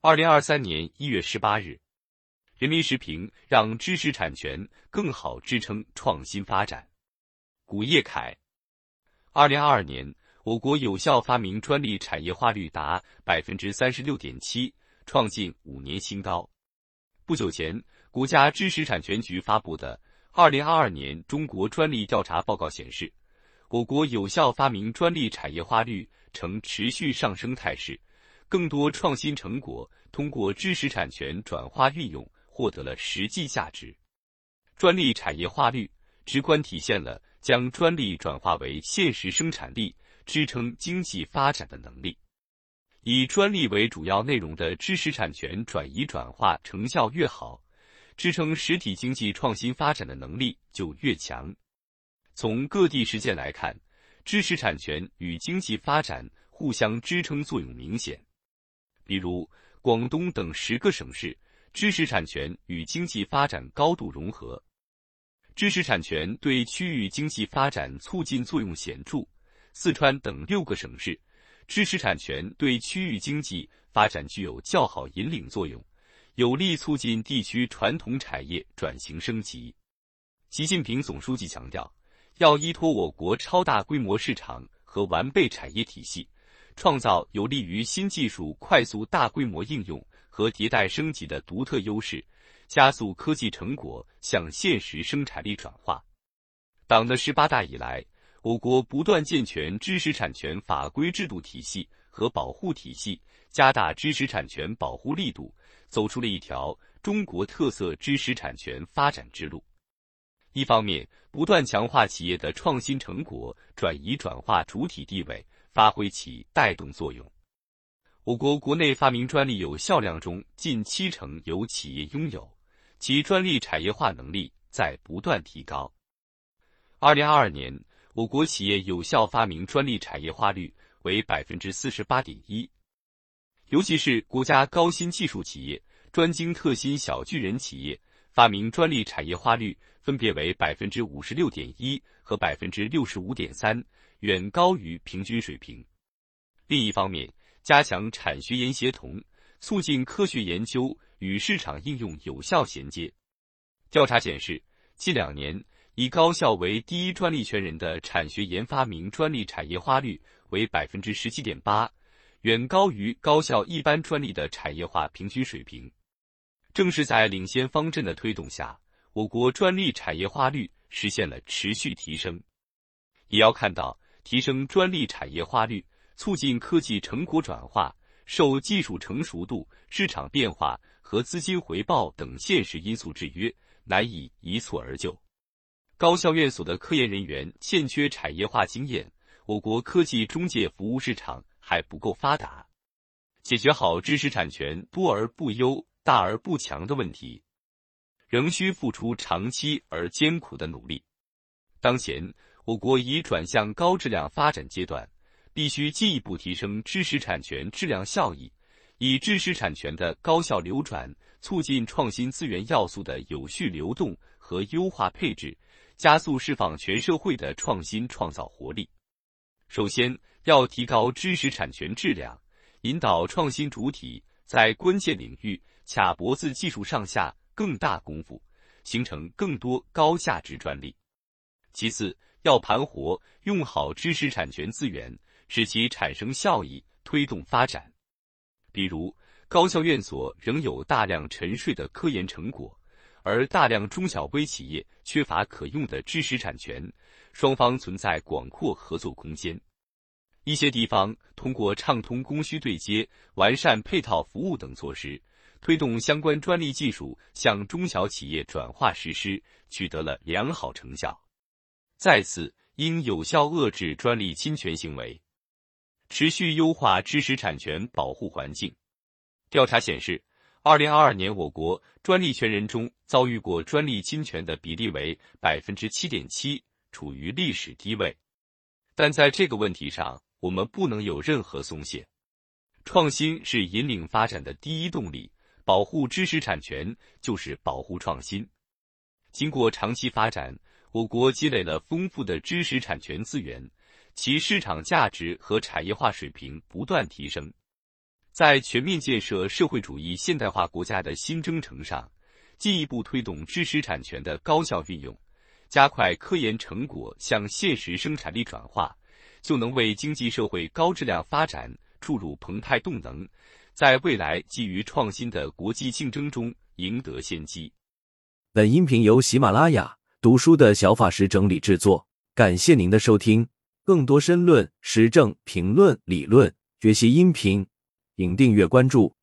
二零二三年一月十八日，《人民时评》让知识产权更好支撑创新发展。古叶凯，二零二二年，我国有效发明专利产业化率达百分之三十六点七，创近五年新高。不久前，国家知识产权局发布的《二零二二年中国专利调查报告》显示，我国有效发明专利产业化率呈持续上升态势。更多创新成果通过知识产权转化运用获得了实际价值。专利产业化率直观体现了将专利转化为现实生产力、支撑经济发展的能力。以专利为主要内容的知识产权转移转化成效越好，支撑实体经济创新发展的能力就越强。从各地实践来看，知识产权与经济发展互相支撑作用明显。比如广东等十个省市，知识产权与经济发展高度融合，知识产权对区域经济发展促进作用显著；四川等六个省市，知识产权对区域经济发展具有较好引领作用，有力促进地区传统产业转型升级。习近平总书记强调，要依托我国超大规模市场和完备产业体系。创造有利于新技术快速大规模应用和迭代升级的独特优势，加速科技成果向现实生产力转化。党的十八大以来，我国不断健全知识产权法规制度体系和保护体系，加大知识产权保护力度，走出了一条中国特色知识产权发展之路。一方面，不断强化企业的创新成果转移转化主体地位。发挥起带动作用。我国国内发明专利有效量中近七成由企业拥有，其专利产业化能力在不断提高。二零二二年，我国企业有效发明专利产业化率为百分之四十八点一，尤其是国家高新技术企业、专精特新小巨人企业，发明专利产业化率分别为百分之五十六点一和百分之六十五点三。远高于平均水平。另一方面，加强产学研协同，促进科学研究与市场应用有效衔接。调查显示，近两年以高校为第一专利权人的产学研发明专利产业化率为百分之十七点八，远高于高校一般专利的产业化平均水平。正是在领先方阵的推动下，我国专利产业化率实现了持续提升。也要看到。提升专利产业化率，促进科技成果转化，受技术成熟度、市场变化和资金回报等现实因素制约，难以一蹴而就。高校院所的科研人员欠缺产业化经验，我国科技中介服务市场还不够发达，解决好知识产权多而不优、大而不强的问题，仍需付出长期而艰苦的努力。当前。我国已转向高质量发展阶段，必须进一步提升知识产权质量效益，以知识产权的高效流转，促进创新资源要素的有序流动和优化配置，加速释放全社会的创新创造活力。首先，要提高知识产权质量，引导创新主体在关键领域卡脖子技术上下更大功夫，形成更多高价值专利。其次，要盘活用好知识产权资源，使其产生效益，推动发展。比如，高校院所仍有大量沉睡的科研成果，而大量中小微企业缺乏可用的知识产权，双方存在广阔合作空间。一些地方通过畅通供需对接、完善配套服务等措施，推动相关专利技术向中小企业转化实施，取得了良好成效。再次，应有效遏制专利侵权行为，持续优化知识产权保护环境。调查显示，二零二二年我国专利权人中遭遇过专利侵权的比例为百分之七点七，处于历史低位。但在这个问题上，我们不能有任何松懈。创新是引领发展的第一动力，保护知识产权就是保护创新。经过长期发展。我国积累了丰富的知识产权资源，其市场价值和产业化水平不断提升。在全面建设社会主义现代化国家的新征程上，进一步推动知识产权的高效运用，加快科研成果向现实生产力转化，就能为经济社会高质量发展注入澎湃动能，在未来基于创新的国际竞争中赢得先机。本音频由喜马拉雅读书的小法师整理制作，感谢您的收听。更多深论、时政评论、理论学习音频。请订阅关注。